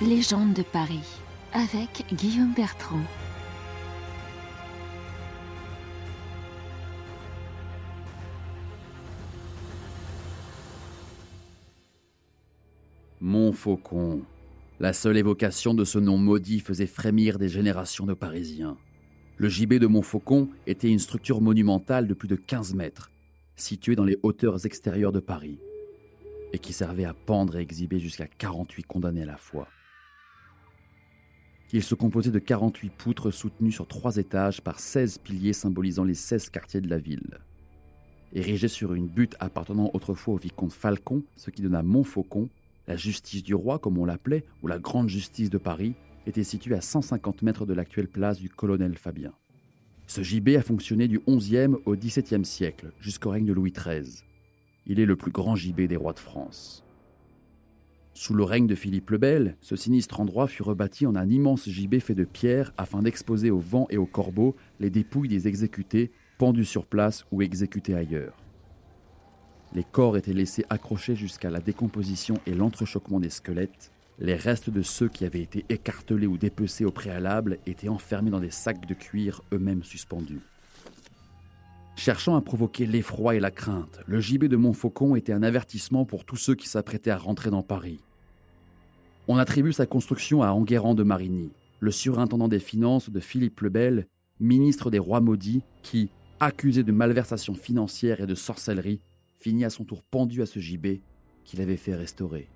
Légende de Paris avec Guillaume Bertrand. Montfaucon. La seule évocation de ce nom maudit faisait frémir des générations de Parisiens. Le gibet de Montfaucon était une structure monumentale de plus de 15 mètres, située dans les hauteurs extérieures de Paris, et qui servait à pendre et exhiber jusqu'à 48 condamnés à la fois. Il se composait de 48 poutres soutenues sur trois étages par 16 piliers symbolisant les 16 quartiers de la ville. Érigé sur une butte appartenant autrefois au vicomte Falcon, ce qui donna Montfaucon, la justice du roi, comme on l'appelait, ou la grande justice de Paris, était située à 150 mètres de l'actuelle place du colonel Fabien. Ce gibet a fonctionné du XIe au XVIIe siècle, jusqu'au règne de Louis XIII. Il est le plus grand gibet des rois de France. Sous le règne de Philippe le Bel, ce sinistre endroit fut rebâti en un immense gibet fait de pierre afin d'exposer au vent et aux corbeaux les dépouilles des exécutés pendus sur place ou exécutés ailleurs. Les corps étaient laissés accrochés jusqu'à la décomposition et l'entrechoquement des squelettes. Les restes de ceux qui avaient été écartelés ou dépecés au préalable étaient enfermés dans des sacs de cuir eux-mêmes suspendus. Cherchant à provoquer l'effroi et la crainte, le gibet de Montfaucon était un avertissement pour tous ceux qui s'apprêtaient à rentrer dans Paris. On attribue sa construction à Enguerrand de Marigny, le surintendant des finances de Philippe le Bel, ministre des rois maudits, qui, accusé de malversation financière et de sorcellerie, finit à son tour pendu à ce gibet qu'il avait fait restaurer.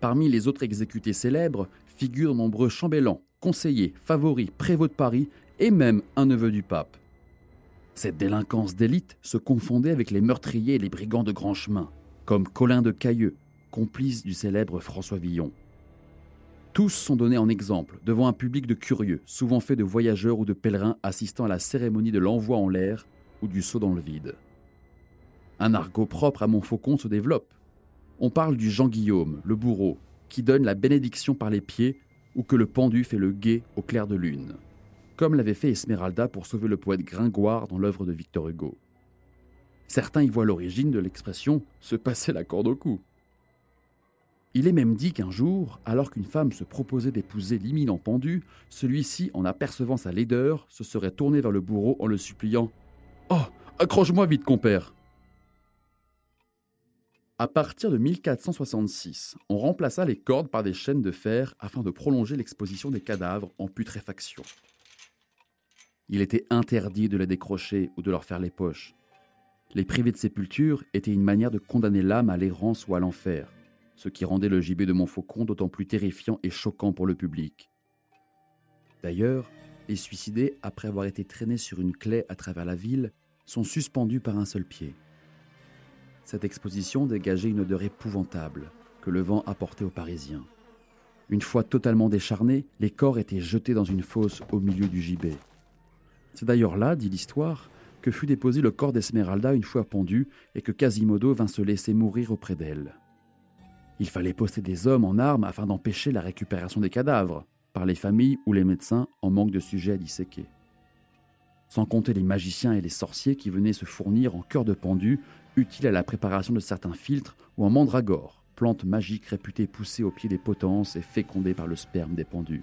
Parmi les autres exécutés célèbres figurent nombreux chambellans, conseillers, favoris, prévôts de Paris et même un neveu du pape. Cette délinquance d'élite se confondait avec les meurtriers et les brigands de grand chemin, comme Colin de Cailleux, complice du célèbre François Villon. Tous sont donnés en exemple devant un public de curieux, souvent fait de voyageurs ou de pèlerins assistant à la cérémonie de l'envoi en l'air ou du saut dans le vide. Un argot propre à Montfaucon se développe. On parle du Jean Guillaume, le bourreau, qui donne la bénédiction par les pieds ou que le pendu fait le guet au clair de lune, comme l'avait fait Esmeralda pour sauver le poète Gringoire dans l'œuvre de Victor Hugo. Certains y voient l'origine de l'expression se passer la corde au cou. Il est même dit qu'un jour, alors qu'une femme se proposait d'épouser l'imminent pendu, celui-ci, en apercevant sa laideur, se serait tourné vers le bourreau en le suppliant Oh, accroche-moi vite, compère À partir de 1466, on remplaça les cordes par des chaînes de fer afin de prolonger l'exposition des cadavres en putréfaction. Il était interdit de les décrocher ou de leur faire les poches. Les privés de sépulture étaient une manière de condamner l'âme à l'errance ou à l'enfer ce qui rendait le gibet de Montfaucon d'autant plus terrifiant et choquant pour le public. D'ailleurs, les suicidés, après avoir été traînés sur une clé à travers la ville, sont suspendus par un seul pied. Cette exposition dégageait une odeur épouvantable que le vent apportait aux Parisiens. Une fois totalement décharnés, les corps étaient jetés dans une fosse au milieu du gibet. C'est d'ailleurs là, dit l'histoire, que fut déposé le corps d'Esmeralda une fois pendu et que Quasimodo vint se laisser mourir auprès d'elle. Il fallait poster des hommes en armes afin d'empêcher la récupération des cadavres par les familles ou les médecins en manque de sujets à disséquer. Sans compter les magiciens et les sorciers qui venaient se fournir en cœur de pendu, utiles à la préparation de certains filtres, ou en mandragore, plante magique réputée pousser au pied des potences et fécondée par le sperme des pendus.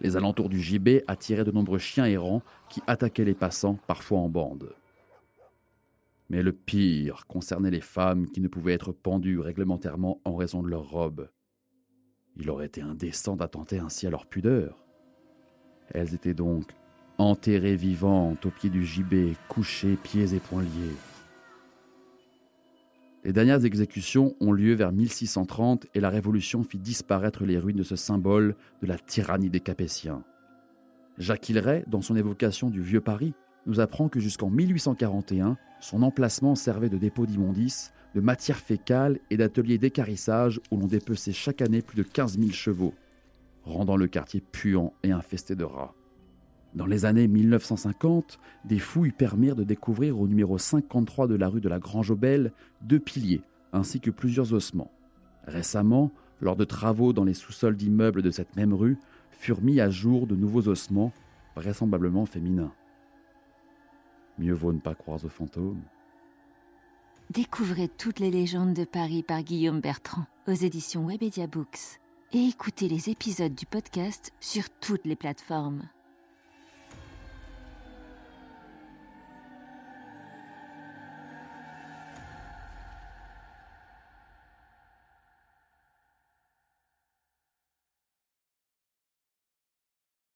Les alentours du gibet attiraient de nombreux chiens errants qui attaquaient les passants, parfois en bande. Mais le pire concernait les femmes qui ne pouvaient être pendues réglementairement en raison de leur robe. Il aurait été indécent d'attenter ainsi à leur pudeur. Elles étaient donc enterrées vivantes au pied du gibet, couchées, pieds et poings liés. Les dernières exécutions ont lieu vers 1630 et la Révolution fit disparaître les ruines de ce symbole de la tyrannie des Capétiens. Jacques Hilleret, dans son évocation du Vieux Paris, nous apprend que jusqu'en 1841, son emplacement servait de dépôt d'immondices, de matière fécale et d'atelier d'écarissage où l'on dépeçait chaque année plus de 15 000 chevaux, rendant le quartier puant et infesté de rats. Dans les années 1950, des fouilles permirent de découvrir au numéro 53 de la rue de la Grange-aux-Belles deux piliers ainsi que plusieurs ossements. Récemment, lors de travaux dans les sous-sols d'immeubles de cette même rue, furent mis à jour de nouveaux ossements, vraisemblablement féminins. Mieux vaut ne pas croire aux fantômes. Découvrez toutes les légendes de Paris par Guillaume Bertrand aux éditions Webedia Books et écoutez les épisodes du podcast sur toutes les plateformes.